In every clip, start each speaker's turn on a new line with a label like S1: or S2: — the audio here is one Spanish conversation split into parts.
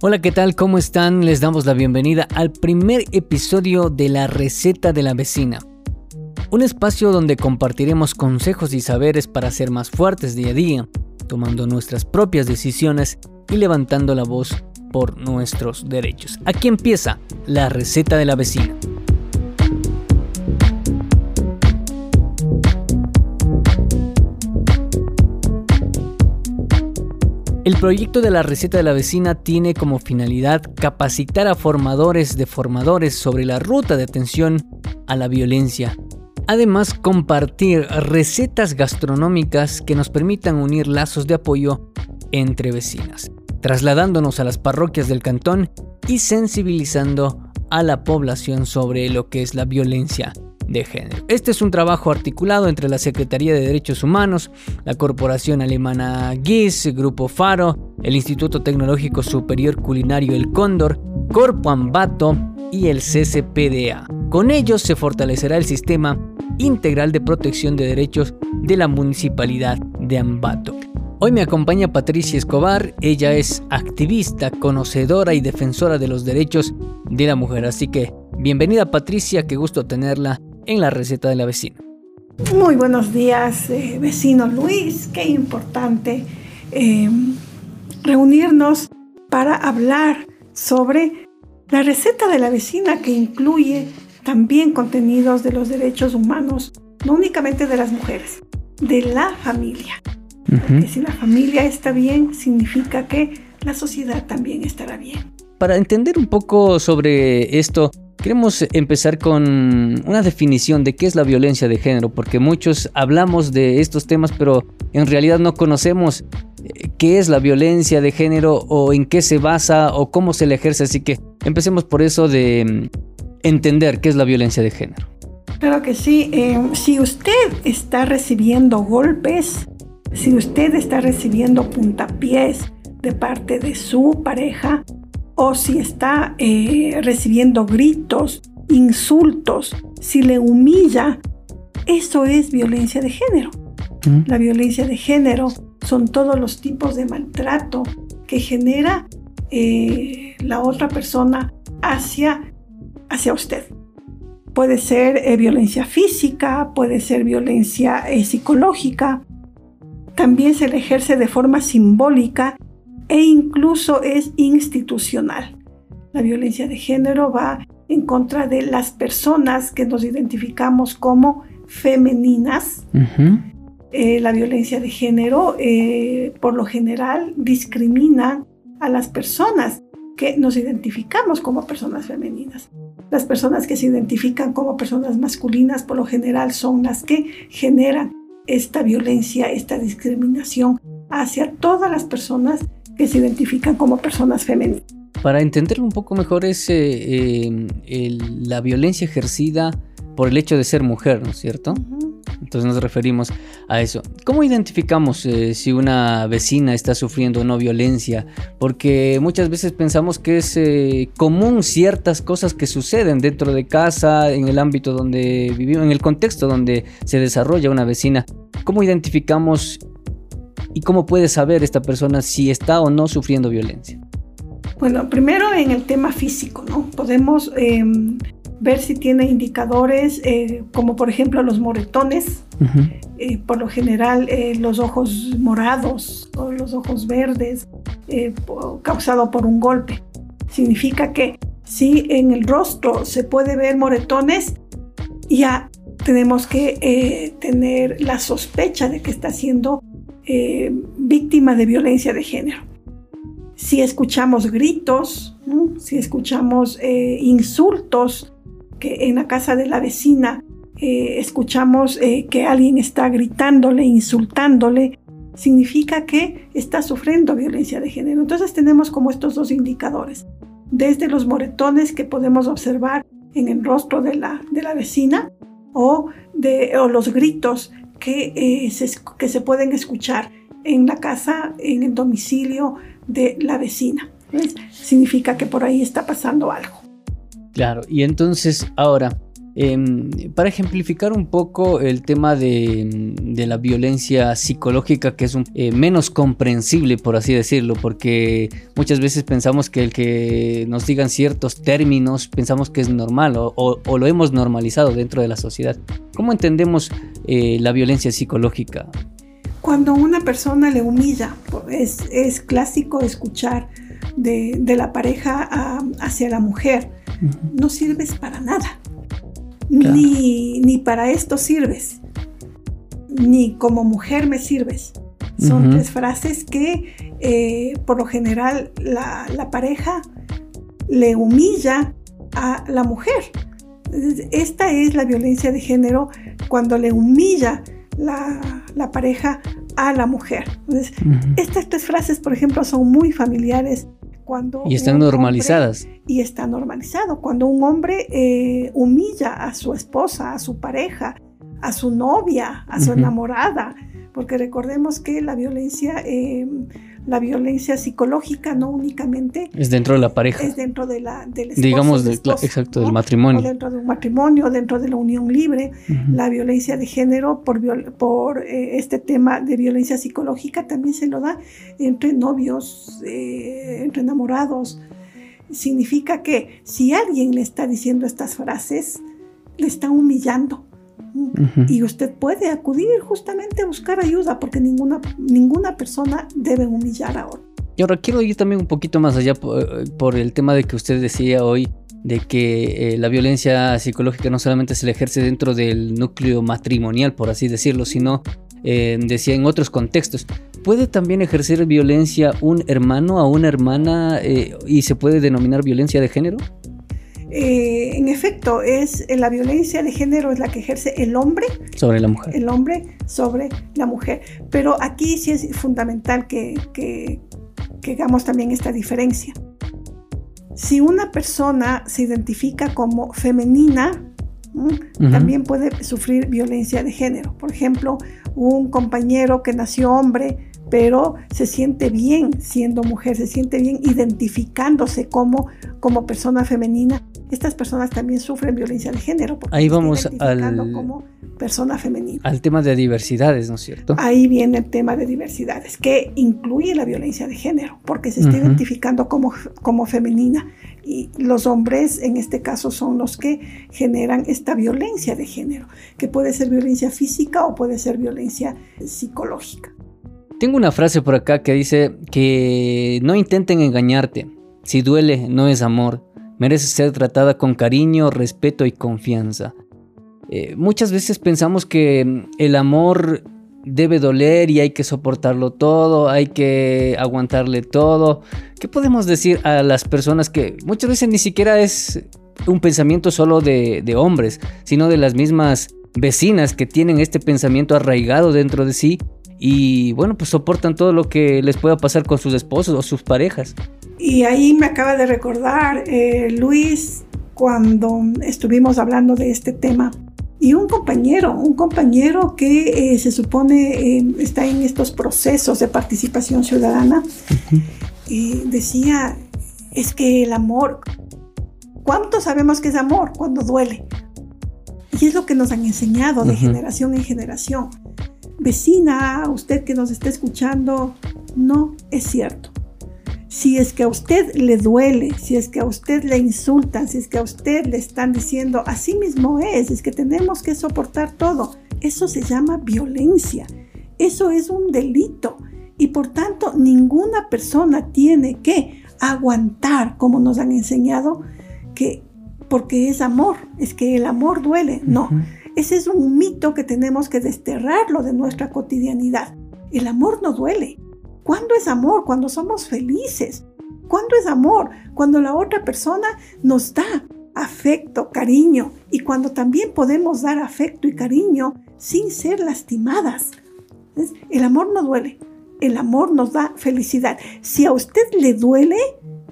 S1: Hola, ¿qué tal? ¿Cómo están? Les damos la bienvenida al primer episodio de La Receta de la Vecina. Un espacio donde compartiremos consejos y saberes para ser más fuertes día a día, tomando nuestras propias decisiones y levantando la voz por nuestros derechos. Aquí empieza La Receta de la Vecina. El proyecto de la receta de la vecina tiene como finalidad capacitar a formadores de formadores sobre la ruta de atención a la violencia. Además, compartir recetas gastronómicas que nos permitan unir lazos de apoyo entre vecinas, trasladándonos a las parroquias del cantón y sensibilizando a la población sobre lo que es la violencia de género. Este es un trabajo articulado entre la Secretaría de Derechos Humanos, la Corporación Alemana GIS, Grupo Faro, el Instituto Tecnológico Superior Culinario El Cóndor, Corpo Ambato y el CCPDA. Con ellos se fortalecerá el sistema integral de protección de derechos de la Municipalidad de Ambato. Hoy me acompaña Patricia Escobar, ella es activista, conocedora y defensora de los derechos de la mujer, así que bienvenida Patricia, qué gusto tenerla en la receta de la vecina.
S2: Muy buenos días, eh, vecino Luis. Qué importante em, reunirnos para hablar sobre la receta de la vecina que incluye también contenidos de los derechos humanos, no únicamente de las mujeres, de la familia. si la familia está bien, significa que la sociedad también estará bien.
S1: Para entender un poco sobre esto, Queremos empezar con una definición de qué es la violencia de género, porque muchos hablamos de estos temas, pero en realidad no conocemos eh, qué es la violencia de género o en qué se basa o cómo se le ejerce. Así que empecemos por eso de mm, entender qué es la violencia de género.
S2: Claro que sí. Eh, si usted está recibiendo golpes, si usted está recibiendo puntapiés de parte de su pareja, o si está eh, recibiendo gritos, insultos, si le humilla, eso es violencia de género. La violencia de género son todos los tipos de maltrato que genera eh, la otra persona hacia, hacia usted. Puede ser eh, violencia física, puede ser violencia psicológica, también se le ejerce de forma simbólica e incluso es institucional. La violencia de género va en contra de las personas que nos identificamos como femeninas. Eh, la violencia de género, eh, por lo general, discrimina a las personas que nos identificamos como personas femeninas. Las personas que se identifican como personas masculinas, por lo general, son las que generan esta violencia, esta discriminación hacia todas las personas que se identifican como personas femeninas.
S1: Para entender un poco mejor es eh, la violencia ejercida por el hecho de ser mujer, ¿no es cierto? Entonces nos referimos a eso. ¿Cómo identificamos eh, si una vecina está sufriendo o no violencia? Porque muchas veces pensamos que es eh, común ciertas cosas que suceden dentro de casa, en el ámbito donde vivimos, en el contexto donde se desarrolla una vecina. ¿Cómo identificamos y cómo puede saber esta persona si está o no sufriendo violencia?
S2: Bueno, primero en el tema físico, ¿no? Podemos em, ver si tiene indicadores eh, como por ejemplo los moretones, eh, por lo general eh, los ojos morados o los ojos verdes causado por un golpe. Significa que si en el rostro se puede ver moretones, ya tenemos que tener la sospecha de que está siendo eh, víctima de violencia de género. Si escuchamos gritos, si escuchamos eh, insultos, que en la casa de la vecina eh, escuchamos que alguien está gritándole, insultándole, significa que está sufriendo violencia de género. Entonces tenemos como estos dos indicadores, desde los moretones que podemos observar en el rostro de la, de la vecina o, de, o los gritos que, eh, se, que se pueden escuchar en la casa, en el domicilio de la vecina. Significa que por ahí está pasando algo.
S1: Claro, y entonces ahora, Em, para ejemplificar un poco el tema de, la violencia psicológica, que es eh, menos comprensible, por así decirlo, porque muchas veces pensamos que el que nos digan ciertos términos, pensamos que es normal o, lo hemos normalizado dentro de la sociedad. ¿Cómo entendemos eh, la violencia psicológica?
S2: Cuando una persona le humilla, es, clásico escuchar de, la pareja hacia la mujer, no sirves para nada ni, para esto sirves, ni como mujer me sirves. Son tres frases que eh, por lo general la, pareja le humilla a la mujer. Esta es la violencia de género cuando le humilla la, pareja a la mujer. Estas tres frases, por ejemplo, son muy familiares
S1: y están normalizadas.
S2: y está normalizado. Cuando un hombre eh, humilla a su esposa, a su pareja, a su novia, a su enamorada, porque recordemos que la violencia, eh, la violencia psicológica no únicamente
S1: es dentro de la pareja,
S2: es dentro de la del
S1: digamos exacto del matrimonio,
S2: dentro de un matrimonio, dentro de la unión libre, la violencia de género por por eh, este tema de violencia psicológica también se lo da entre novios, eh, entre enamorados. Significa que si alguien le está diciendo estas frases, le está humillando y usted puede acudir justamente a buscar ayuda porque ninguna, ninguna persona debe humillar a otro.
S1: Y ahora quiero ir también un poquito más allá por, el tema de que usted decía hoy de que eh, la violencia psicológica no solamente se le ejerce dentro del núcleo matrimonial, por así decirlo, sino, eh, decía, en otros contextos. ¿Puede también ejercer violencia un hermano a una hermana eh, y se puede denominar violencia de género?
S2: Eh, en efecto, es eh, la violencia de género es la que ejerce el hombre
S1: sobre la mujer.
S2: El hombre sobre la mujer. Pero aquí sí es fundamental que, que, hagamos también esta diferencia. Si una persona se identifica como femenina, también puede sufrir violencia de género. Por ejemplo, un compañero que nació hombre, pero se siente bien siendo mujer, se siente bien identificándose como, como persona femenina estas personas también sufren violencia de género.
S1: Porque Ahí vamos al,
S2: como persona femenina.
S1: Al tema de diversidades, ¿no es cierto?
S2: Ahí viene el tema de diversidades, que incluye la violencia de género, porque se está identificando como, como femenina. Y los hombres, en este caso, son los que generan esta violencia de género, que puede ser violencia física o puede ser violencia psicológica.
S1: Tengo una frase por acá que dice que no intenten engañarte. Si duele, no es amor merece ser tratada con cariño, respeto y confianza. Eh, muchas veces pensamos que mm, el amor debe doler y hay que soportarlo todo, hay que aguantarle todo. ¿Qué podemos decir a las personas que muchas veces ni siquiera es un pensamiento solo de, de hombres, sino de las mismas vecinas que tienen este pensamiento arraigado dentro de sí y bueno, pues soportan todo lo que les pueda pasar con sus esposos o sus parejas?
S2: Y ahí me acaba de recordar eh, Luis cuando estuvimos hablando de este tema. Y un compañero, un compañero que eh, se supone eh, está en estos procesos de participación ciudadana, decía, es que el amor, ¿cuánto sabemos que es amor cuando duele? Y es lo que nos han enseñado de generación en generación. Vecina, usted que nos está escuchando, no es cierto. Si es que a usted le duele, si es que a usted le insultan, si es que a usted le están diciendo, así mismo es, es que tenemos que soportar todo, eso se llama violencia, eso es un delito. Y por tanto ninguna persona tiene que aguantar, como nos han enseñado, que porque es amor, es que el amor duele, no. Ese es un mito que tenemos que desterrarlo de nuestra cotidianidad. El amor no duele. ¿Cuándo es amor? Cuando somos felices. ¿Cuándo es amor? Cuando la otra persona nos da afecto, cariño y cuando también podemos dar afecto y cariño sin ser lastimadas. El amor no duele, el amor nos da felicidad. Si a usted le duele,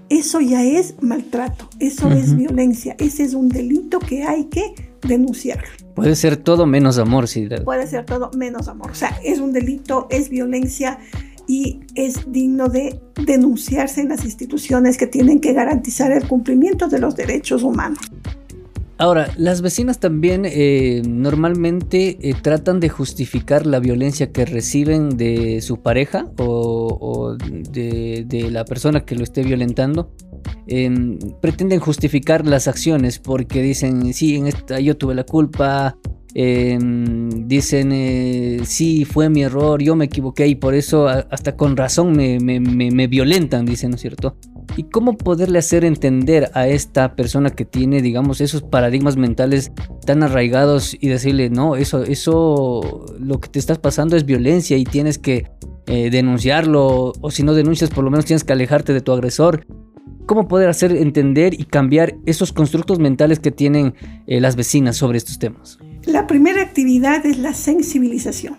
S2: eso ya es maltrato, eso es violencia, ese es un delito que hay que denunciar.
S1: Puede ser todo menos amor, sí.
S2: Puede ser todo menos amor. O sea, es un delito, es violencia, y es digno de denunciarse en las instituciones que tienen que garantizar el cumplimiento de los derechos humanos.
S1: Ahora, las vecinas también eh, normalmente eh, tratan de justificar la violencia que reciben de su pareja o, de, la persona que lo esté violentando. Em, pretenden justificar las acciones porque dicen, sí, en esta yo tuve la culpa, Dicen, eh, sí, fue mi error, yo me equivoqué y por eso hasta con razón me, me, violentan, dicen, ¿no es cierto? ¿Y cómo poderle hacer entender a esta persona que tiene, digamos, esos paradigmas mentales tan arraigados y decirle, no, eso, eso, lo que te estás pasando es violencia y tienes que eh, denunciarlo, o si no denuncias, por lo menos tienes que alejarte de tu agresor? ¿Cómo poder hacer entender y cambiar esos constructos mentales que tienen eh, las vecinas sobre estos temas?
S2: La primera actividad es la sensibilización.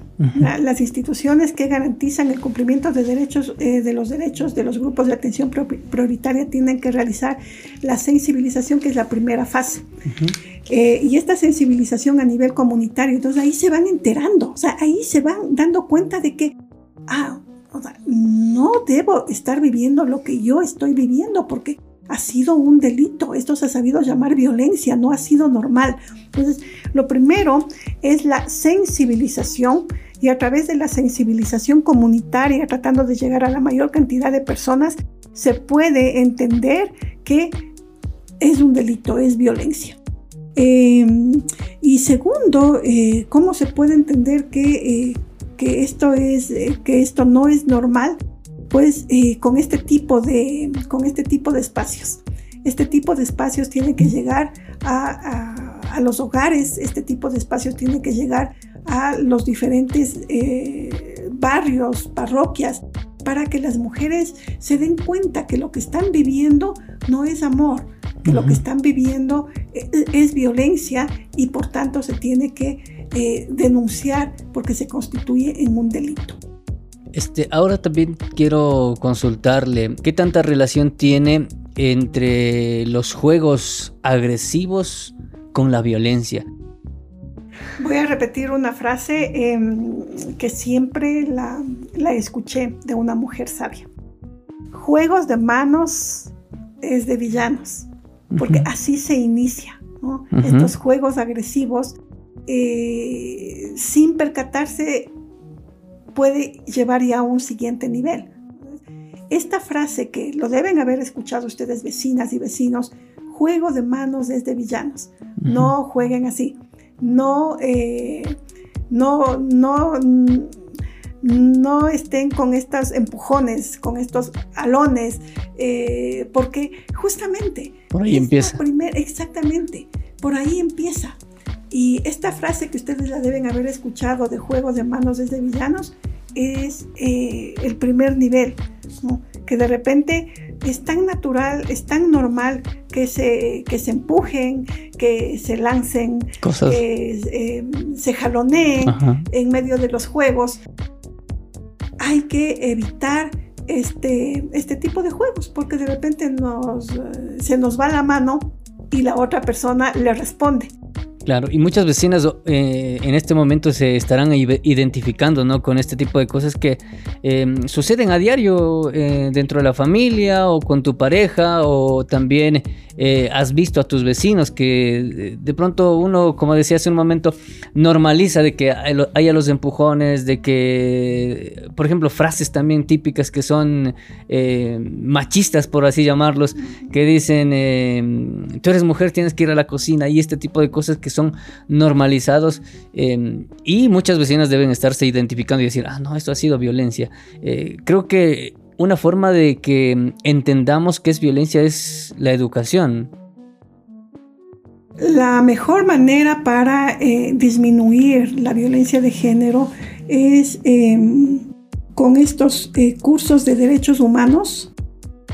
S2: las instituciones que garantizan el cumplimiento de, derechos, eh, de los derechos de los grupos de atención prioritaria tienen que realizar la sensibilización, que es la primera fase. Eh, y esta sensibilización a nivel comunitario, entonces ahí se van enterando, o sea, ahí se van dando cuenta de que, ah, no debo estar viviendo lo que yo estoy viviendo, porque ha sido un delito. Esto se ha sabido llamar violencia, no ha sido normal. Entonces, lo primero es la sensibilización y a través de la sensibilización comunitaria, tratando de llegar a la mayor cantidad de personas, se puede entender que es un delito, es violencia. Em, y segundo, eh, ¿cómo se puede entender que, eh, esto es, eh, que esto no es normal? Pues eh, con, este tipo de, con este tipo de espacios. Este tipo de espacios tiene que llegar a, a, los hogares, este tipo de espacios tiene que llegar a los diferentes eh, barrios, parroquias, para que las mujeres se den cuenta que lo que están viviendo no es amor, que lo que están viviendo es, eh, es, violencia y por tanto se tiene que denunciar porque se constituye en un delito.
S1: Este, ahora también quiero consultarle qué tanta relación tiene entre los juegos agresivos con la violencia.
S2: Voy a repetir una frase em, que siempre la, escuché de una mujer sabia. Juegos de manos es de villanos, porque así se inicia. Estos juegos agresivos, eh, sin percatarse puede llevar ya a un siguiente nivel. Esta frase que lo deben haber escuchado ustedes vecinas y vecinos, juego de manos desde villanos. No jueguen así. No, eh, no, no, no estén con estos empujones, con estos alones, eh, porque justamente...
S1: Por ahí empieza.
S2: exactamente, por ahí empieza. Y esta frase que ustedes la deben haber escuchado de juego de manos desde villanos es eh, el primer nivel, que de repente es tan natural, es tan normal que se, que se empujen, que se lancen, que eh, se jaloneen en medio de los juegos. Hay que evitar este, este tipo de juegos porque de repente nos, eh, se nos va la mano y la otra persona le responde.
S1: Claro, y muchas vecinas eh, en este momento se estarán identificando ¿no? con este tipo de cosas que em, suceden a diario eh, dentro de la familia o con tu pareja o también eh, has visto a tus vecinos que de pronto uno, como decía hace un momento, normaliza de que haya los empujones, de que, por ejemplo, frases también típicas que son machistas, por así llamarlos, que dicen, em, tú eres mujer, tienes que ir a la cocina y este tipo de cosas que son normalizados em, y muchas vecinas deben estarse identificando y decir, ah, no, esto ha sido violencia. Eh, creo que una forma de que entendamos qué es violencia es la educación.
S2: La mejor manera para eh, disminuir la violencia de género es em, con estos eh, cursos de derechos humanos,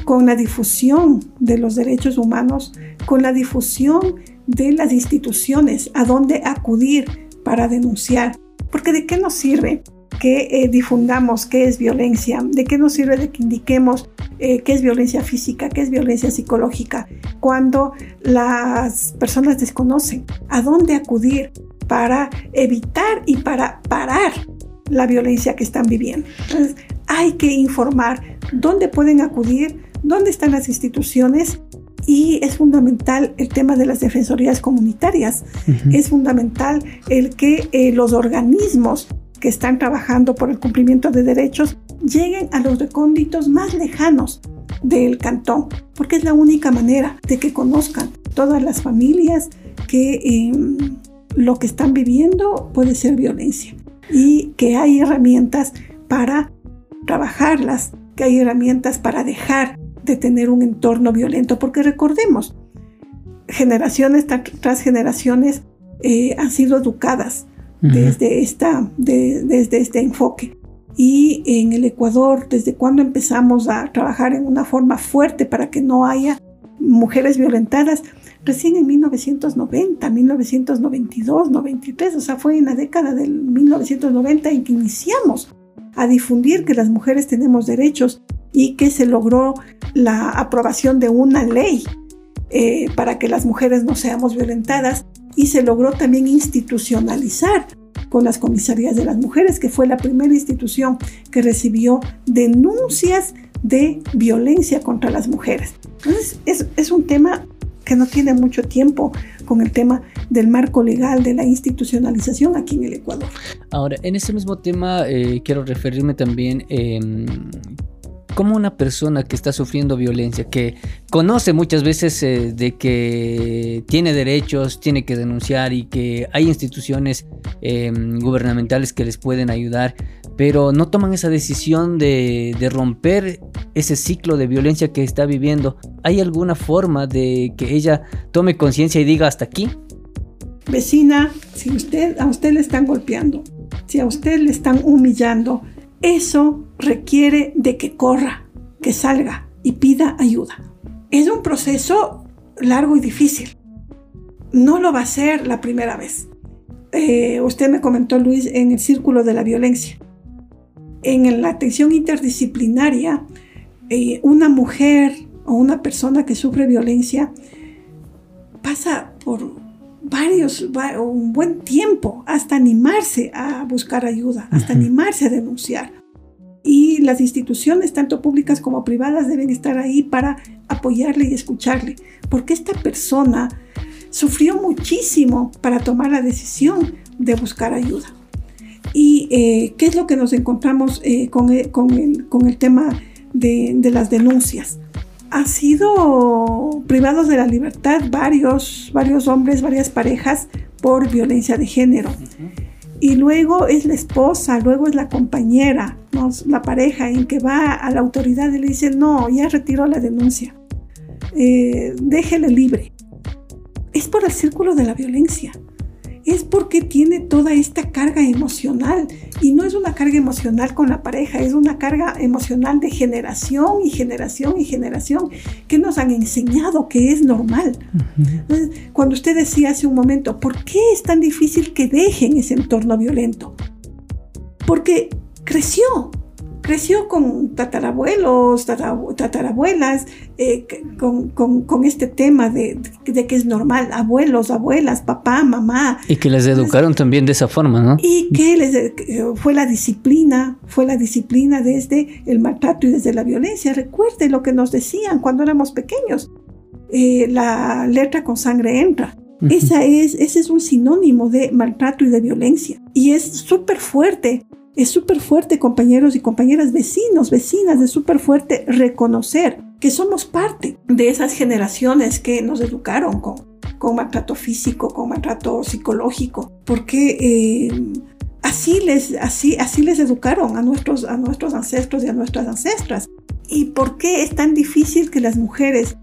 S2: con la difusión de los derechos humanos, con la difusión de las instituciones a dónde acudir para denunciar. Porque de qué nos sirve que eh, difundamos qué es violencia, de qué nos sirve de que indiquemos eh, qué es violencia física, qué es violencia psicológica, cuando las personas desconocen a dónde acudir para evitar y para parar la violencia que están viviendo. Entonces, hay que informar dónde pueden acudir, dónde están las instituciones Y es fundamental el tema de las defensorías comunitarias. Es fundamental el que eh, los organismos que están trabajando por el cumplimiento de derechos lleguen a los recónditos más lejanos del cantón, porque es la única manera de que conozcan todas las familias que em, lo que están viviendo puede ser violencia y que hay herramientas para trabajarlas, que hay herramientas para dejar de tener un entorno violento, porque recordemos, generaciones tras generaciones eh, han sido educadas desde, esta, desde este enfoque. Y en el Ecuador, desde cuando empezamos a trabajar en una forma fuerte para que no haya mujeres violentadas, recién en 1990, 1992, 93, o sea, fue en la década del 1990 en que iniciamos a difundir que las mujeres tenemos derechos y que se logró la aprobación de una ley eh, para que las mujeres no seamos violentadas y se logró también institucionalizar con las comisarías de las mujeres, que fue la primera institución que recibió denuncias de violencia contra las mujeres. Entonces, es, es un tema que no tiene mucho tiempo con el tema del marco legal de la institucionalización aquí en el Ecuador.
S1: Ahora, en ese mismo tema eh, quiero referirme también eh, como una persona que está sufriendo violencia, que conoce muchas veces eh, de que tiene derechos, tiene que denunciar y que hay instituciones em, gubernamentales que les pueden ayudar, pero no toman esa decisión de, de, romper ese ciclo de violencia que está viviendo. ¿Hay alguna forma de que ella tome conciencia y diga hasta aquí?
S2: Vecina, si usted, a usted le están golpeando, si a usted le están humillando, eso requiere de que corra, que salga y pida ayuda. Es un proceso largo y difícil. No lo va a hacer la primera vez. Eh, usted me comentó, Luis, en el círculo de la violencia. En la atención interdisciplinaria, eh, una mujer o una persona que sufre violencia pasa por varios, un buen tiempo hasta animarse a buscar ayuda, hasta animarse a denunciar. Y las instituciones, tanto públicas como privadas, deben estar ahí para apoyarle y escucharle, porque esta persona sufrió muchísimo para tomar la decisión de buscar ayuda. ¿Y eh, qué es lo que nos encontramos eh, con, el, con, el, con, el, tema de, de las denuncias? Ha sido privados de la libertad varios, varios hombres, varias parejas por violencia de género. Y luego es la esposa, luego es la compañera, la pareja en que va a la autoridad y le dice, no, ya retiró la denuncia, eh, déjele libre. Es por el círculo de la violencia es porque tiene toda esta carga emocional. Y no es una carga emocional con la pareja, es una carga emocional de generación y generación y generación que nos han enseñado que es normal. cuando usted decía hace un momento, ¿por qué es tan difícil que dejen ese entorno violento? Porque creció, creció con tatarabuelos, tatarabuelas, eh, con, este tema de, que es normal, abuelos, abuelas, papá, mamá.
S1: Y que les educaron también de esa forma, ¿no?
S2: Y que les, fue la disciplina, fue la disciplina desde el maltrato y desde la violencia. Recuerde lo que nos decían cuando éramos pequeños. Eh, la letra con sangre entra. Esa es, ese es un sinónimo de maltrato y de violencia. Y es súper fuerte es súper fuerte, compañeros y compañeras, vecinos, vecinas, es súper fuerte reconocer que somos parte de esas generaciones que nos educaron con, con maltrato físico, con maltrato psicológico, porque eh, así, les, así, así les educaron a nuestros, a nuestros ancestros y a nuestras ancestras. ¿Y por qué es tan difícil que las mujeres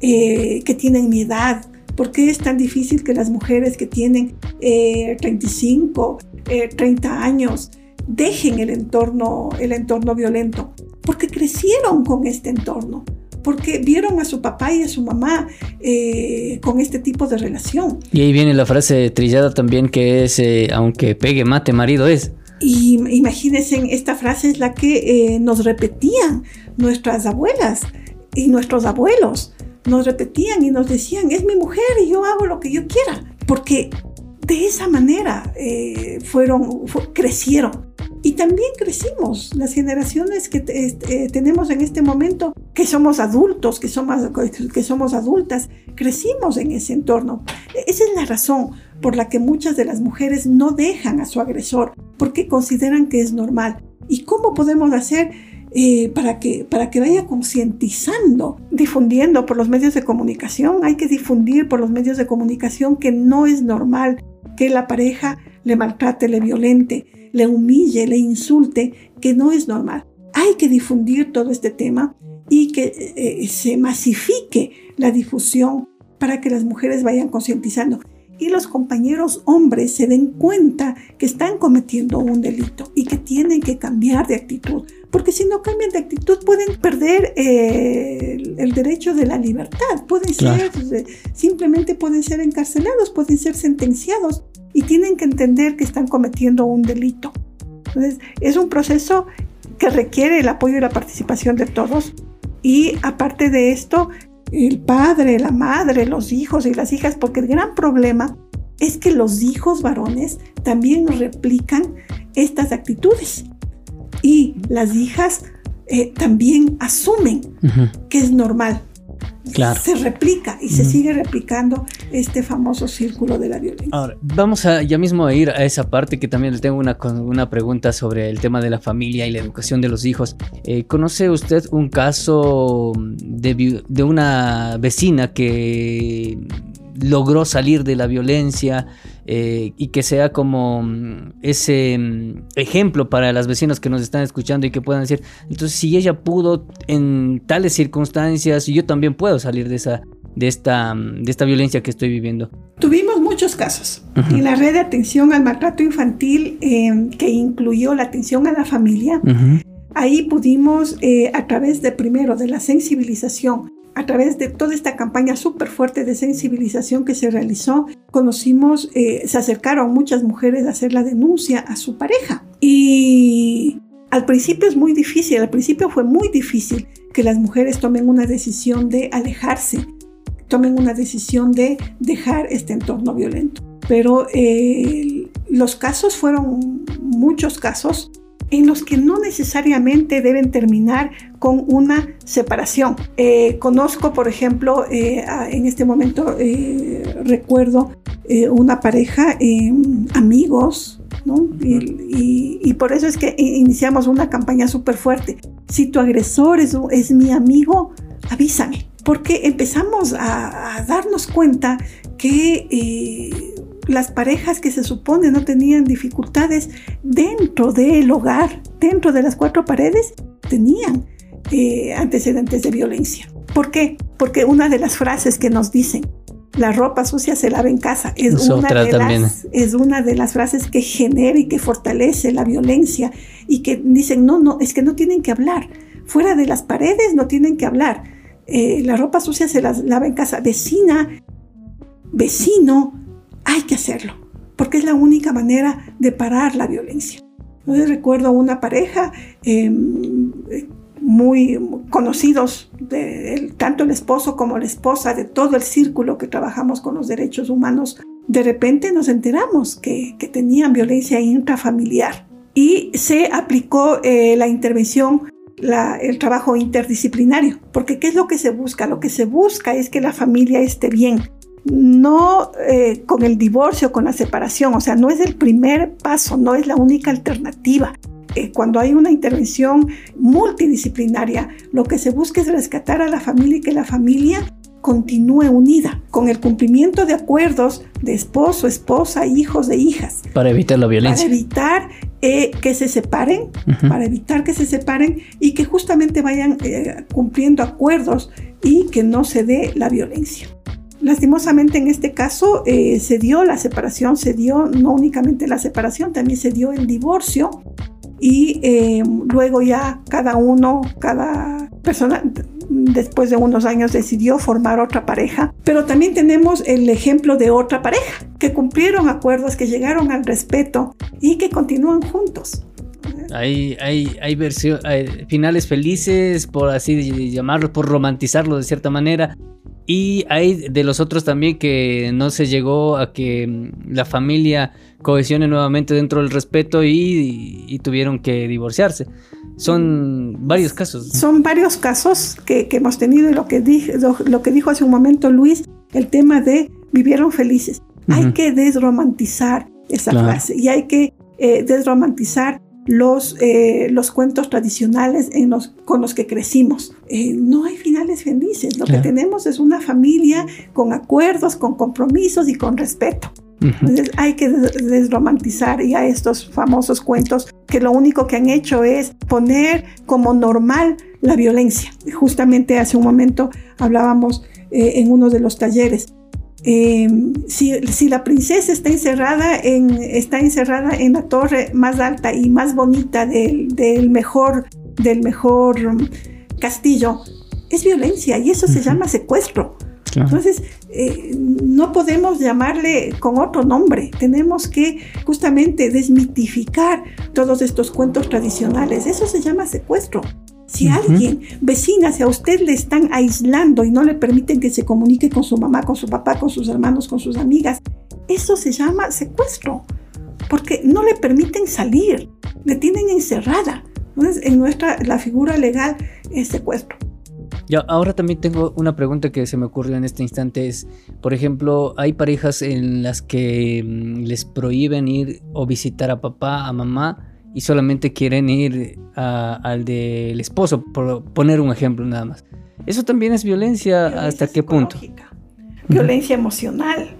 S2: eh, que tienen mi edad, ¿Por qué es tan difícil que las mujeres que tienen 35, eh, 30 años dejen el entorno, el entorno violento, porque crecieron con este entorno, porque vieron a su papá y a su mamá eh, con este tipo de relación.
S1: Y ahí viene la frase trillada también que es, eh, aunque pegue, mate, marido es.
S2: Y imagínense, esta frase es la que eh, nos repetían nuestras abuelas y nuestros abuelos. Nos repetían y nos decían, es mi mujer y yo hago lo que yo quiera. Porque de esa manera fueron, crecieron Y también crecimos, las generaciones que eh, tenemos en este momento, que somos adultos, que somos, que somos adultas, crecimos en ese entorno. Esa es la razón por la que muchas de las mujeres no dejan a su agresor, porque consideran que es normal. ¿Y cómo podemos hacer eh, para, que, para que vaya concientizando, difundiendo por los medios de comunicación? Hay que difundir por los medios de comunicación que no es normal que la pareja le maltrate, le violente, le humille, le insulte, que no es normal. Hay que difundir todo este tema y que eh, se masifique la difusión para que las mujeres vayan concientizando y los compañeros hombres se den cuenta que están cometiendo un delito y que tienen que cambiar de actitud. Porque si no cambian de actitud pueden perder eh, el, derecho de la libertad, pueden ser, eh, simplemente pueden ser encarcelados, pueden ser sentenciados y tienen que entender que están cometiendo un delito. Entonces, es un proceso que requiere el apoyo y la participación de todos. Y aparte de esto, el padre, la madre, los hijos y las hijas, porque el gran problema es que los hijos varones también replican estas actitudes. Y las hijas eh, también asumen que es normal se replica y se sigue replicando este famoso círculo de la violencia.
S1: Ahora, vamos a, ya mismo a ir a esa parte que también le tengo una, una pregunta sobre el tema de la familia y la educación de los hijos. Eh, ¿Conoce usted un caso de, de una vecina que logró salir de la violencia eh, y que sea como mm, ese mm, ejemplo para las vecinas que nos están escuchando y que puedan decir, entonces si ella pudo en tales circunstancias, yo también puedo salir de esa de esta, mm, de esta violencia que estoy viviendo.
S2: Tuvimos muchos casos. En la red de atención al maltrato infantil, em, que incluyó la atención a la familia, ahí pudimos, eh, a través de primero de la sensibilización a través de toda esta campaña súper fuerte de sensibilización que se realizó, conocimos, eh, se acercaron muchas mujeres a hacer la denuncia a su pareja. Y al principio es muy difícil, al principio fue muy difícil que las mujeres tomen una decisión de alejarse, tomen una decisión de dejar este entorno violento. Pero eh, los casos fueron muchos casos en los que no necesariamente deben terminar con una separación. Eh, conozco, por ejemplo, eh, en este momento eh, recuerdo una pareja, amigos, ¿no? Y, por eso es que iniciamos una campaña súper fuerte. Si tu agresor es, es, mi amigo, avísame. Porque empezamos a, a darnos cuenta que las parejas que se supone no tenían dificultades dentro del hogar, dentro de las cuatro paredes, tenían eh, antecedentes de violencia. ¿Por qué? Porque una de las frases que nos dicen, la ropa sucia se lava en casa, es, una de, las, es una de las frases que genera y que fortalece la violencia y que dicen, no, no, es que no tienen que hablar. Fuera de las paredes no tienen que hablar. Eh, la ropa sucia se la lava en casa. Vecina, vecino, hay que hacerlo, porque es la única manera de parar la violencia. Yo recuerdo una pareja em, muy conocidos, tanto el esposo como la esposa, de todo el círculo que trabajamos con los derechos humanos, de repente nos enteramos que, tenían violencia intrafamiliar y se aplicó eh, la intervención el trabajo interdisciplinario, porque ¿qué es lo que se busca? Lo que se busca es que la familia esté bien, no eh, con el divorcio, con la separación, o sea, no es el primer paso, no es la única alternativa. Eh, cuando hay una intervención multidisciplinaria, lo que se busca es rescatar a la familia y que la familia continúe unida con el cumplimiento de acuerdos de esposo, esposa, hijos de hijas.
S1: Para evitar la violencia.
S2: Para evitar eh, que se separen, para evitar que se separen y que justamente vayan cumpliendo acuerdos y que no se dé la violencia. Lastimosamente en este caso eh, se dio la separación, se dio no únicamente la separación, también se dio el divorcio y eh, luego ya cada uno, cada persona después de unos años decidió formar otra pareja. Pero también tenemos el ejemplo de otra pareja que cumplieron acuerdos, que llegaron al respeto y que continúan juntos.
S1: Hay, hay, hay, finales felices, por así llamarlo, por romantizarlo de cierta manera, Y hay de los otros también que no se llegó a que mm, la familia cohesione nuevamente dentro del respeto y, tuvieron que divorciarse. Son varios casos.
S2: Son varios casos que, hemos tenido y lo que, lo, que dijo hace un momento Luis, el tema de vivieron felices. Hay que desromantizar esa frase y hay que eh, desromantizar los, eh, los cuentos tradicionales en los, con los que crecimos. Eh, no hay finales felices, lo que tenemos es una familia con acuerdos, con compromisos y con respeto. Entonces hay que desromantizar ya estos famosos cuentos que lo único que han hecho es poner como normal la violencia. Justamente hace un momento hablábamos en uno de los talleres eh, si, la princesa está encerrada, en, está encerrada en la torre más alta y más bonita del, mejor, del mejor castillo, es violencia y eso se llama secuestro. Entonces, eh, no podemos llamarle con otro nombre. Tenemos que justamente desmitificar todos estos cuentos tradicionales. Eso se llama secuestro. Si alguien, vecina, si a usted le están aislando y no le permiten que se comunique con su mamá, con su papá, con sus hermanos, con sus amigas, eso se llama secuestro, porque no le permiten salir, le tienen encerrada. Entonces, en nuestra, la figura legal es secuestro.
S1: Ya, ahora también tengo una pregunta que se me ocurrió en este instante. Es, por ejemplo, hay parejas en las que mm, les prohíben ir o visitar a papá, a mamá, y solamente quieren ir al del esposo, por poner un ejemplo nada más. ¿Eso también es violencia, hasta qué punto?
S2: Violencia emocional,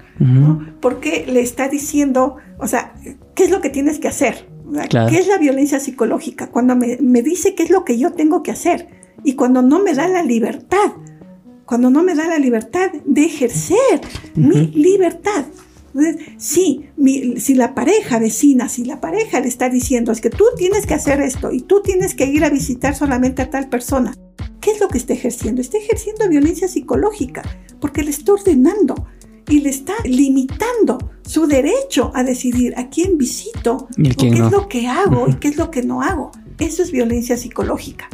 S2: Porque le está diciendo, o sea, ¿qué es lo que tienes que hacer? ¿Qué es la violencia psicológica? Cuando me, me dice qué es lo que yo tengo que hacer y cuando no me da la libertad, cuando no me da la libertad de ejercer mi libertad. Entonces, sí, si la pareja vecina, si la pareja le está diciendo es que tú tienes que hacer esto y tú tienes que ir a visitar solamente a tal persona, ¿qué es lo que está ejerciendo? Está ejerciendo violencia psicológica porque le está ordenando y le está limitando su derecho a decidir a quién visito, qué es lo que hago y qué es lo que no hago. Eso es violencia psicológica.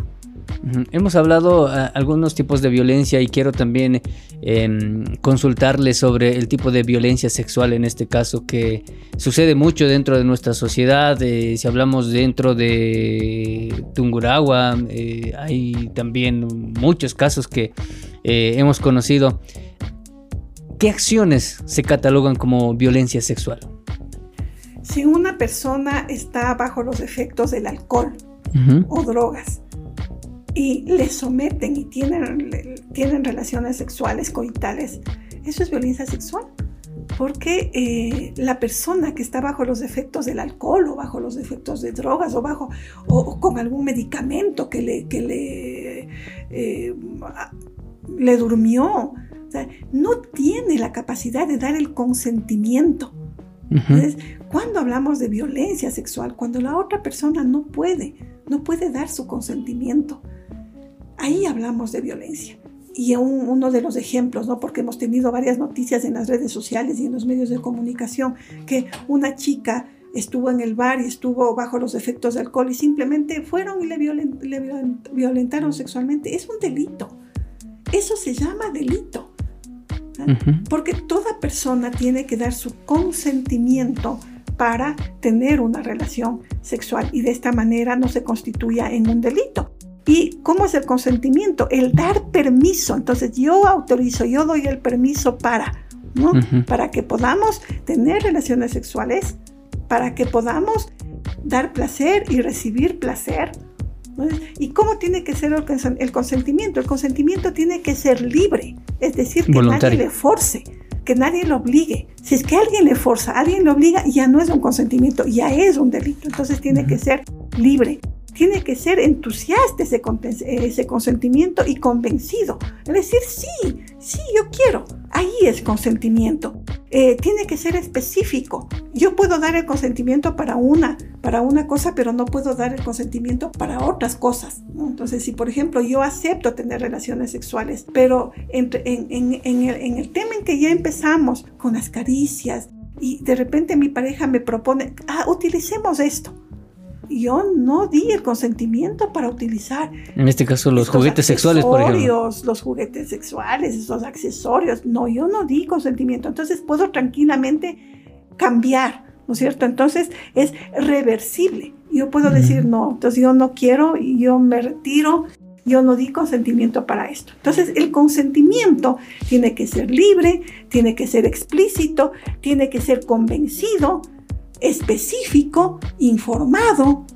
S1: Hemos hablado eh, algunos tipos de violencia y quiero también em, consultarle sobre el tipo de violencia sexual en este caso que sucede mucho dentro de nuestra sociedad. Eh, si hablamos dentro de Tunguragua, eh, hay también muchos casos que hemos conocido. ¿Qué acciones se catalogan como violencia sexual?
S2: Si una persona está bajo los efectos del alcohol o drogas, y le someten y tienen, tienen relaciones sexuales coitales, eso es violencia sexual. Porque eh, la persona que está bajo los efectos del alcohol o bajo los efectos de drogas o, bajo, o, con algún medicamento que le, que le, eh, le durmió, no tiene la capacidad de dar el consentimiento. Entonces, cuando hablamos de violencia sexual, cuando la otra persona no puede, no puede dar su consentimiento, ahí hablamos de violencia. Y uno de los ejemplos, ¿no? porque hemos tenido varias noticias en las redes sociales y en los medios de comunicación, que una chica estuvo en el bar y estuvo bajo los efectos de alcohol y simplemente fueron y le, violentaron sexualmente. Es un delito. Eso se llama delito. Porque toda persona tiene que dar su consentimiento para tener una relación sexual y de esta manera no se constituya en un delito. ¿Y cómo es el consentimiento? El dar permiso. Entonces yo autorizo, yo doy el permiso para, ¿no? Para que podamos tener relaciones sexuales, para que podamos dar placer y recibir placer. ¿Y cómo tiene que ser el, consentimiento? El consentimiento tiene que ser libre, es decir, que nadie le force, que nadie lo obligue. Si es que alguien le forza, alguien le obliga, ya no es un consentimiento, ya es un delito. Entonces tiene que ser libre tiene que ser entusiasta ese, consentimiento y convencido. Es decir, sí, sí, yo quiero. Ahí es consentimiento. Eh, tiene que ser específico. Yo puedo dar el consentimiento para una, para una cosa, pero no puedo dar el consentimiento para otras cosas. Entonces, si por ejemplo yo acepto tener relaciones sexuales, pero en, el, en el tema en que ya empezamos con las caricias y de repente mi pareja me propone, ah, utilicemos esto yo no di el consentimiento para utilizar.
S1: En este caso, los juguetes sexuales, por ejemplo.
S2: Los juguetes sexuales, esos accesorios. No, yo no di consentimiento. Entonces puedo tranquilamente cambiar, ¿no es cierto? Entonces es reversible. Yo puedo decir, no, entonces yo no quiero yo me retiro yo no di consentimiento para esto. Entonces, el consentimiento tiene que ser libre, tiene que ser explícito, tiene que ser convencido, específico, informado.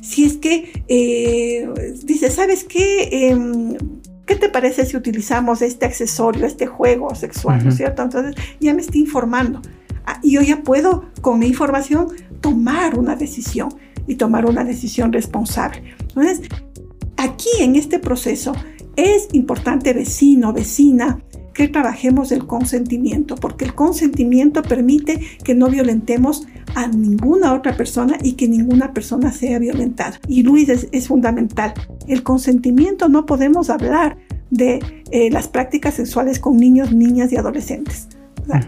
S2: si es que eh, dice, ¿sabes qué? Em, ¿Qué te parece si utilizamos este accesorio, este juego sexual, ¿no es cierto? Entonces ya me estoy informando. Ah, y yo ya puedo, con mi información, tomar una decisión y tomar una decisión responsable. Entonces, aquí en este proceso es importante, vecino, vecina, que trabajemos el consentimiento, porque el consentimiento permite que no violentemos a ninguna otra persona y que ninguna persona sea violentada. Y Luis es, fundamental. El consentimiento no podemos hablar de eh, las prácticas sexuales con niños, niñas y adolescentes.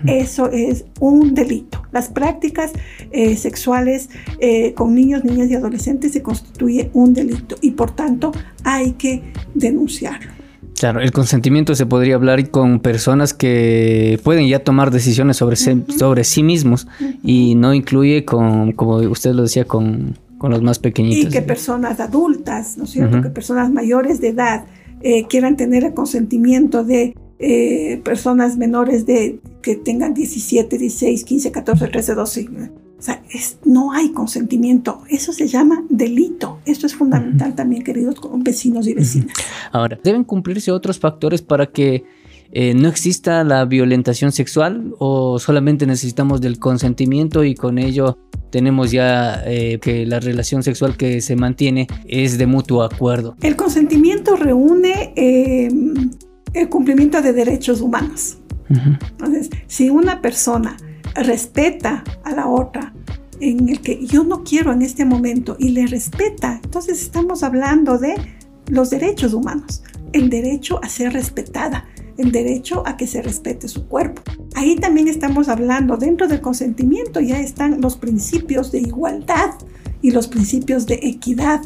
S2: Eso es un delito. Las prácticas eh, sexuales eh, con niños, niñas y adolescentes se constituye un delito y por tanto hay que denunciarlo.
S1: Claro, el consentimiento se podría hablar con personas que pueden ya tomar decisiones sobre, sobre sí mismos y no incluye con, como usted lo decía, con, los más pequeñitos.
S2: Y que personas adultas, ¿no es cierto? Que personas mayores de edad eh, quieran tener el consentimiento de eh, personas menores de que tengan 17, 16, 15, 14, 13, 12 o sea, no hay consentimiento. Eso se llama delito. Esto es fundamental también, queridos vecinos y vecinas.
S1: Ahora, ¿deben cumplirse otros factores para que eh, no exista la violentación sexual o solamente necesitamos del consentimiento y con ello tenemos ya eh, que la relación sexual que se mantiene es de mutuo acuerdo?
S2: El consentimiento reúne em, el cumplimiento de derechos humanos. Entonces, si una persona respeta a la otra, en el que yo no quiero en este momento y le respeta, entonces estamos hablando de los derechos humanos, el derecho a ser respetada, el derecho a que se respete su cuerpo. Ahí también estamos hablando, dentro del consentimiento ya están los principios de igualdad y los principios de equidad,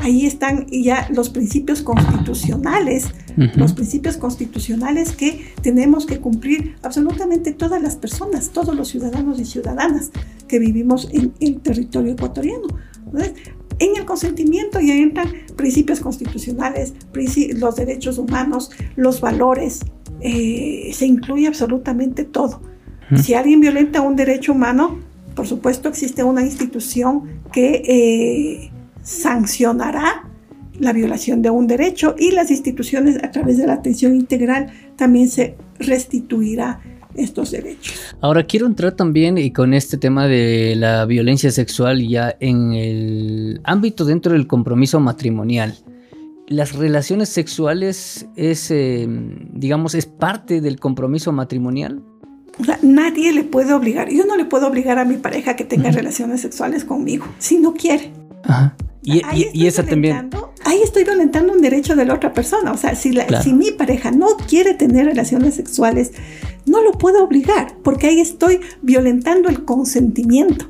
S2: ahí están ya los principios constitucionales, los principios constitucionales que tenemos que cumplir absolutamente todas las personas, todos los ciudadanos y ciudadanas que vivimos en el territorio ecuatoriano. en el consentimiento ya entran principios constitucionales, los derechos humanos, los valores, eh, se incluye absolutamente todo. Si alguien violenta un derecho humano, por supuesto existe una institución que... Eh, sancionará la violación de un derecho y las instituciones a través de la atención integral también se restituirá estos derechos.
S1: Ahora quiero entrar también y con este tema de la violencia sexual ya en el ámbito dentro del compromiso matrimonial. Las relaciones sexuales es, eh, digamos, es parte del compromiso matrimonial.
S2: nadie le puede obligar. Yo no le puedo obligar a mi pareja que tenga relaciones sexuales conmigo si no quiere.
S1: Ajá. Y, esa también.
S2: Ahí estoy violentando un derecho de la otra persona. O sea, si, si mi pareja no quiere tener relaciones sexuales, no lo puedo obligar, porque ahí estoy violentando el consentimiento.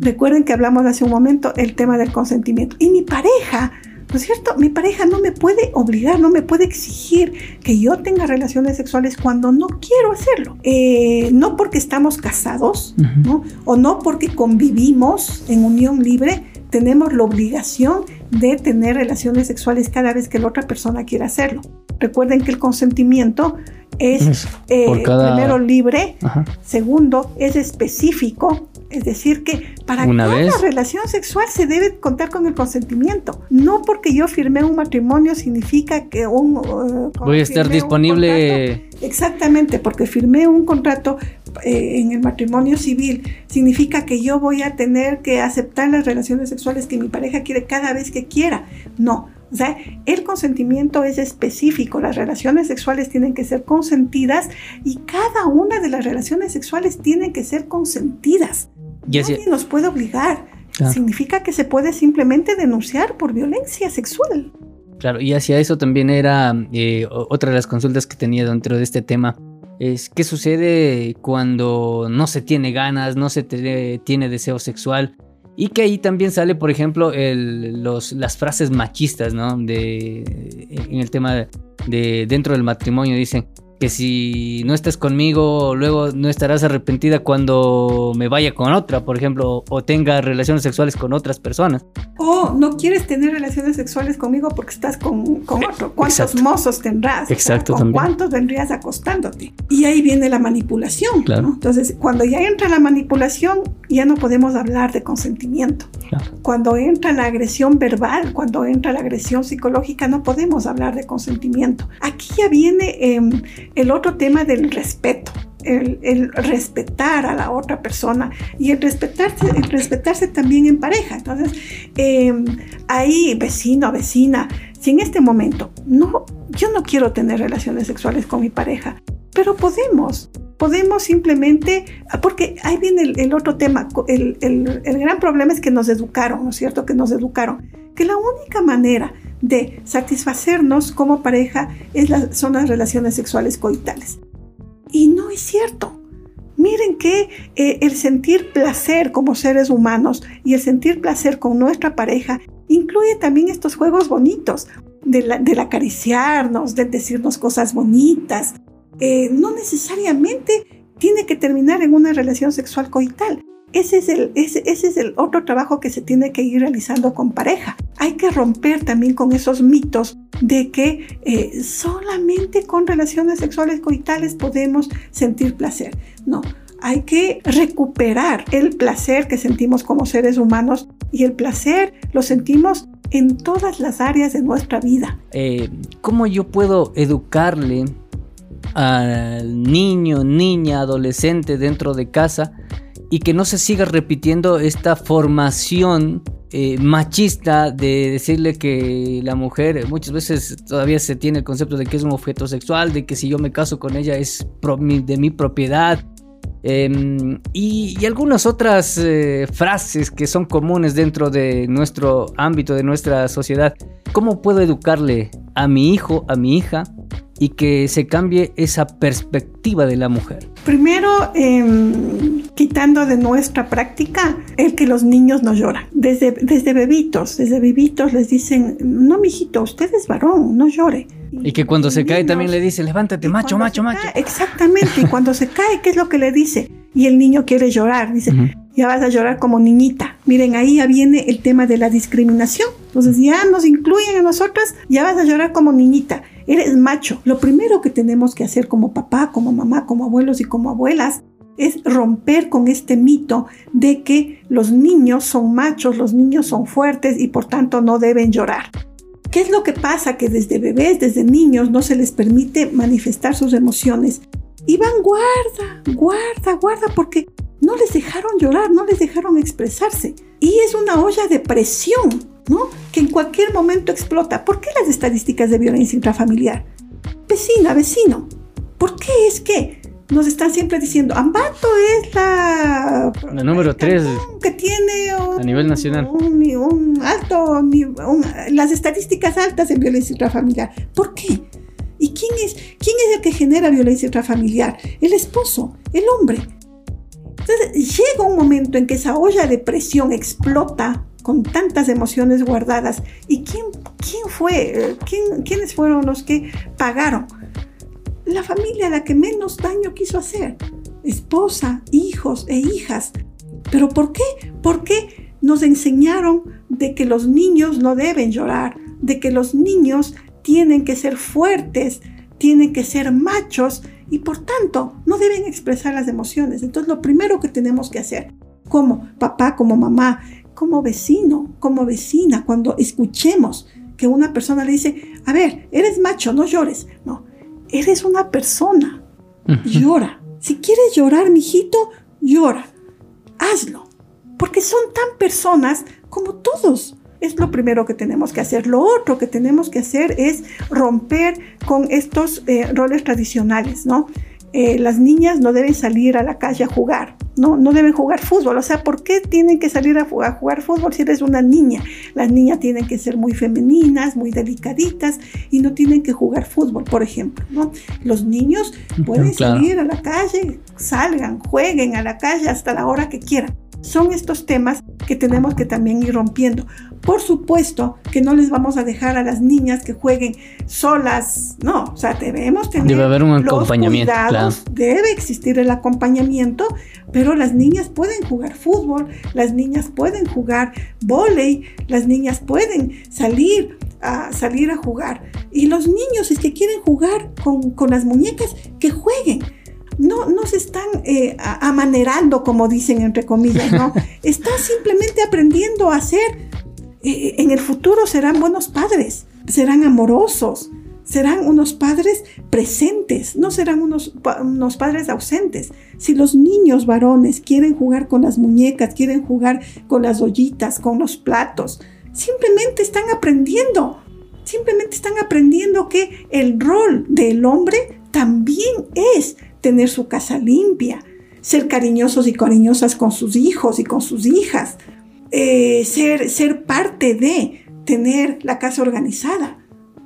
S2: Recuerden que hablamos hace un momento el tema del consentimiento. Y mi pareja, ¿no es cierto? Mi pareja no me puede obligar, no me puede exigir que yo tenga relaciones sexuales cuando no quiero hacerlo. Eh, no porque estamos casados, ¿no? O no porque convivimos en unión libre, tenemos la obligación de tener relaciones sexuales cada vez que la otra persona quiera hacerlo. Recuerden que el consentimiento es eh, primero libre, segundo es específico, es decir que para Una cada relación sexual se debe contar con el consentimiento. No porque yo firmé un matrimonio significa que un
S1: uh, voy a estar disponible.
S2: Exactamente, porque firmé un contrato eh, en el matrimonio civil significa que yo voy a tener que aceptar las relaciones sexuales que mi pareja quiere cada vez que quiera. No. O sea, el consentimiento es específico, las relaciones sexuales tienen que ser consentidas y cada una de las relaciones sexuales tienen que ser consentidas. Nadie nos puede obligar. Significa que se puede simplemente denunciar por violencia sexual.
S1: Claro, y hacia eso también era eh, otra de las consultas que tenía dentro de este tema es qué sucede cuando no se tiene ganas, no se tiene deseo sexual Y que ahí también sale, por ejemplo, los, las frases machistas, ¿no? De, en el tema de dentro del matrimonio dicen, que si no estás conmigo, luego no estarás arrepentida cuando me vaya con otra, por ejemplo, o tenga relaciones sexuales con otras personas.
S2: O no quieres tener relaciones sexuales conmigo porque estás con, con otro. ¿Cuántos mozos tendrás?
S1: Exacto.
S2: ¿Con cuántos vendrías acostándote? Y ahí viene la manipulación. Claro. Entonces, cuando ya entra la manipulación, ya no podemos hablar de consentimiento. Cuando entra la agresión verbal, cuando entra la agresión psicológica, no podemos hablar de consentimiento. Aquí ya viene em, el otro tema del respeto. El, respetar a la otra persona y el respetarse, el respetarse también en pareja. Entonces, em, ahí, vecino, vecina, si en este momento no, yo no quiero tener relaciones sexuales con mi pareja, pero podemos, podemos simplemente, porque ahí viene el, otro tema, el, el, gran problema es que nos educaron, ¿no es cierto? Que nos educaron, que la única manera de satisfacernos como pareja es son las relaciones sexuales coitales. Y no es cierto. Miren que eh, el sentir placer como seres humanos y el sentir placer con nuestra pareja incluye también estos juegos bonitos, del acariciarnos, de decirnos cosas bonitas, eh, no necesariamente tiene que terminar en una relación sexual coital. Ese es, el, ese, es el otro trabajo que se tiene que ir realizando con pareja. Hay que romper también con esos mitos de que eh, solamente con relaciones sexuales coitales podemos sentir placer. No, hay que recuperar el placer que sentimos como seres humanos y el placer lo sentimos en todas las áreas de nuestra vida.
S1: Eh, ¿Cómo yo puedo educarle al niño, niña, adolescente dentro de casa y que no se siga repitiendo esta formación eh, machista de decirle que la mujer muchas veces todavía se tiene el concepto de que es un objeto sexual, de que si yo me caso con ella es de mi propiedad. Em, y, algunas otras eh, frases que son comunes dentro de nuestro ámbito, de nuestra sociedad. ¿Cómo puedo educarle a mi hijo, a mi hija, y que se cambie esa perspectiva de la mujer?
S2: Primero, em, quitando de nuestra práctica el que los niños no lloran. Desde, desde bebitos, desde bebitos les dicen, no, mijito, usted es varón, no llore.
S1: Y que cuando se cae también le dice, levántate, macho, macho, macho.
S2: exactamente, y cuando se cae, ¿qué es lo que le dice? Y el niño quiere llorar, dice, ya vas a llorar como niñita. Miren, ahí ya viene el tema de la discriminación. Entonces ya nos incluyen a nosotras, ya vas a llorar como niñita eres macho. Lo primero que tenemos que hacer como papá, como mamá, como abuelos y como abuelas es romper con este mito de que los niños son machos, los niños son fuertes y por tanto no deben llorar. ¿Qué es lo que pasa? Que desde bebés, desde niños, no se les permite manifestar sus emociones. Y van, guarda, guarda, guarda, porque no les dejaron llorar, no les dejaron expresarse. Y es una olla de presión que en cualquier momento explota. ¿Por qué las estadísticas de violencia intrafamiliar? Vecina, vecino. ¿Por qué es que nos están siempre diciendo, Ambato es la...
S1: La número 3.
S2: Que tiene
S1: a nivel nacional.
S2: Un, alto, las estadísticas altas en violencia intrafamiliar. ¿Por qué? ¿Y quién es, quién es el que genera violencia intrafamiliar? El esposo, el hombre. Entonces llega un momento en que esa olla de presión explota con tantas emociones guardadas. ¿Y quién, quién fue? ¿Quién, ¿Quiénes fueron los que pagaron? La familia la que menos daño quiso hacer. Esposa, hijos e hijas. ¿Pero por qué? Porque nos enseñaron de que los niños no deben llorar, de que los niños tienen que ser fuertes, tienen que ser machos y por tanto no deben expresar las emociones. Entonces lo primero que tenemos que hacer, como papá, como mamá, como vecino, como vecina, cuando escuchemos que una persona le dice, a ver, eres macho, no llores. No, eres una persona, llora. Si quieres llorar, mijito, llora. Hazlo. Porque son tan personas como todos. Es lo primero que tenemos que hacer. Lo otro que tenemos que hacer es romper con estos eh, roles tradicionales, ¿no? Eh, las niñas no deben salir a la calle a jugar, no, no deben jugar fútbol. O sea, ¿por qué tienen que salir a, jugar fútbol si eres una niña? Las niñas tienen que ser muy femeninas, muy delicaditas y no tienen que jugar fútbol, por ejemplo. ¿no? Los niños pueden salir a la calle, salgan, jueguen a la calle hasta la hora que quieran. Son estos temas que tenemos que también ir rompiendo. Por supuesto que no les vamos a dejar a las niñas que jueguen solas, no, o sea, debemos tener
S1: debe haber un acompañamiento, cuidados,
S2: debe existir el acompañamiento, pero las niñas pueden jugar fútbol, las niñas pueden jugar volei, las niñas pueden salir a salir a jugar. Y los niños es que quieren jugar con, con las muñecas que jueguen no, no se están eh, amanerando, como dicen entre comillas, ¿no? Están simplemente aprendiendo a ser. Eh, en el futuro serán buenos padres, serán amorosos, serán unos padres presentes, no serán unos, unos, padres ausentes. Si los niños varones quieren jugar con las muñecas, quieren jugar con las ollitas, con los platos, simplemente están aprendiendo, simplemente están aprendiendo que el rol del hombre también es tener su casa limpia, ser cariñosos y cariñosas con sus hijos y con sus hijas, eh, ser, ser parte de tener la casa organizada.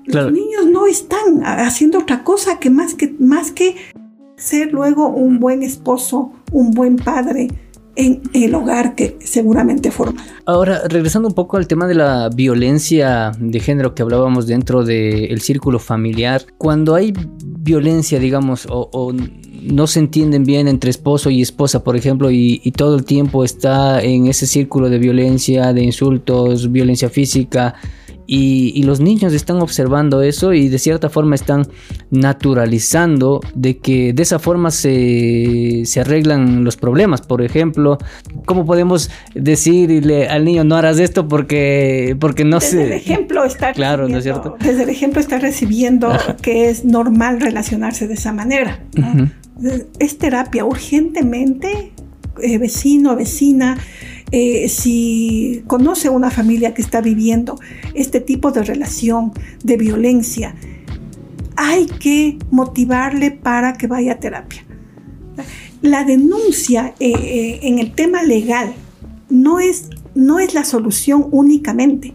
S2: Los niños no están haciendo otra cosa que más que, más que ser luego un buen esposo, un buen padre, en el hogar que seguramente formará.
S1: Ahora, regresando un poco al tema de la violencia de género que hablábamos dentro del círculo familiar, cuando hay violencia, digamos, o, no se entienden bien entre esposo y esposa, por ejemplo, y, todo el tiempo está en ese círculo de violencia, de insultos, violencia física, y, los niños están observando eso y de cierta forma están naturalizando de que de esa forma se, se arreglan los problemas. Por ejemplo, ¿cómo podemos decirle al niño no harás esto porque, porque no
S2: desde El ejemplo está
S1: claro, ¿no es cierto?
S2: Desde el ejemplo está recibiendo que es normal relacionarse de esa manera. Es terapia urgentemente, eh, vecino, vecina eh, si conoce una familia que está viviendo este tipo de relación de violencia, hay que motivarle para que vaya a terapia. La denuncia eh, eh, en el tema legal no es, no es la solución únicamente.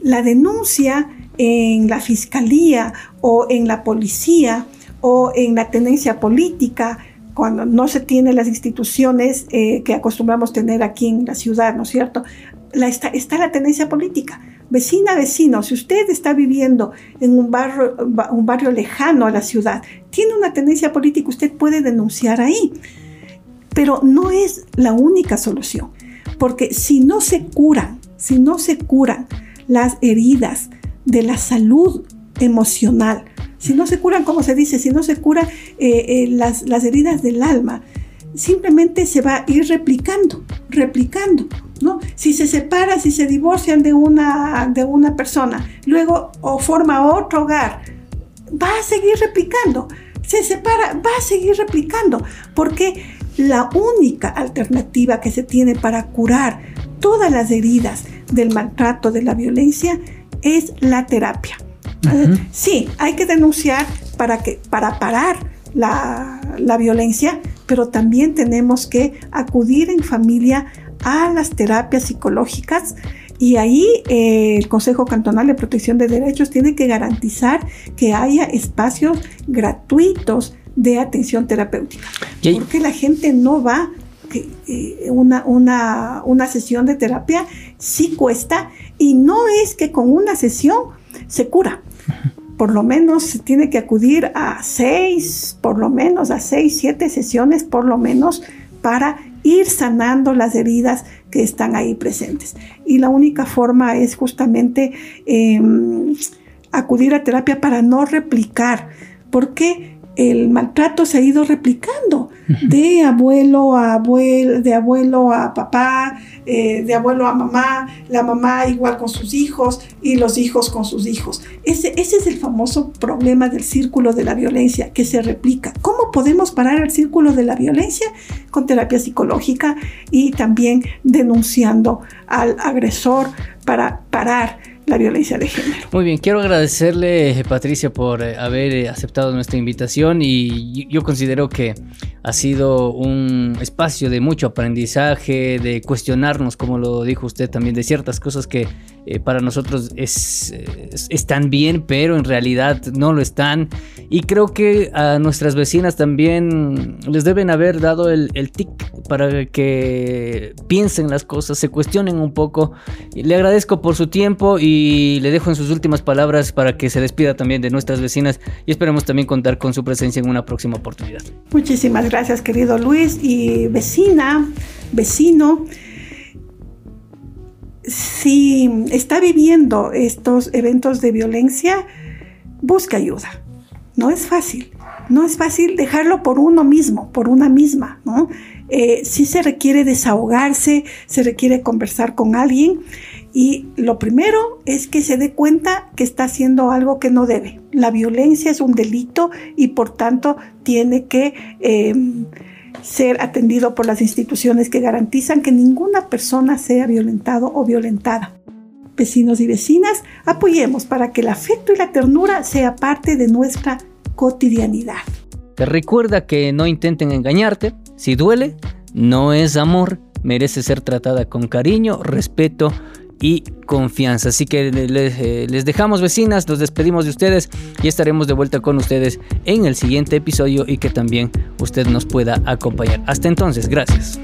S2: La denuncia en la fiscalía o en la policía o en la tenencia política cuando no se tienen las instituciones eh, que acostumbramos tener aquí en la ciudad, ¿no es cierto? La, está, está, la tendencia política. Vecina, vecino, si usted está viviendo en un barrio, un barrio lejano a la ciudad, tiene una tendencia política, usted puede denunciar ahí. Pero no es la única solución, porque si no se curan, si no se curan las heridas de la salud emocional, si no se curan, como se dice, si no se curan eh, eh, las, heridas del alma, simplemente se va a ir replicando, replicando. ¿No? Si se separa, si se divorcian de una, de una persona, luego o forma otro hogar, va a seguir replicando. Se separa, va a seguir replicando, porque la única alternativa que se tiene para curar todas las heridas del maltrato, de la violencia, es la terapia. Sí, hay que denunciar para, que, para parar la, violencia, pero también tenemos que acudir en familia a las terapias psicológicas y ahí eh, el Consejo Cantonal de Protección de Derechos tiene que garantizar que haya espacios gratuitos de atención terapéutica. Porque la gente no va, eh, una, una, una sesión de terapia sí cuesta y no es que con una sesión se cura por lo menos se tiene que acudir a seis, por lo menos a seis, siete sesiones, por lo menos, para ir sanando las heridas que están ahí presentes. Y la única forma es justamente em, acudir a terapia para no replicar, porque el maltrato se ha ido replicando de abuelo a abuelo, de abuelo a papá, eh, de abuelo a mamá, la mamá igual con sus hijos y los hijos con sus hijos. Ese, ese es el famoso problema del círculo de la violencia que se replica. ¿Cómo podemos parar el círculo de la violencia? Con terapia psicológica y también denunciando al agresor para parar la violencia de género.
S1: Muy bien, quiero agradecerle Patricia por eh, haber eh, aceptado nuestra invitación y yo considero que ha sido un espacio de mucho aprendizaje, de cuestionarnos, como lo dijo usted también, de ciertas cosas que eh, para nosotros es, están bien, pero en realidad no lo están. Y creo que a nuestras vecinas también les deben haber dado el, el tic para que piensen las cosas, se cuestionen un poco. Le agradezco por su tiempo y le dejo en sus últimas palabras para que se despida también de nuestras vecinas y esperemos también contar con su presencia en una próxima oportunidad.
S2: Muchísimas gracias querido Luis y vecina, vecino. Si está viviendo estos eventos de violencia, busca ayuda. No es fácil. No es fácil dejarlo por uno mismo, por una misma, ¿no? Eh, se requiere desahogarse, se requiere conversar con alguien y lo primero es que se dé cuenta que está haciendo algo que no debe. La violencia es un delito y por tanto tiene que em, ser atendido por las instituciones que garantizan que ninguna persona sea violentado o violentada. Vecinos y vecinas, apoyemos para que el afecto y la ternura sea parte de nuestra cotidianidad.
S1: Te recuerda que no intenten engañarte. Si duele, no es amor. Merece ser tratada con cariño, respeto y confianza. Así que eh, les, dejamos vecinas, nos despedimos de ustedes y estaremos de vuelta con ustedes en el siguiente episodio y que también usted nos pueda acompañar. Hasta entonces, gracias.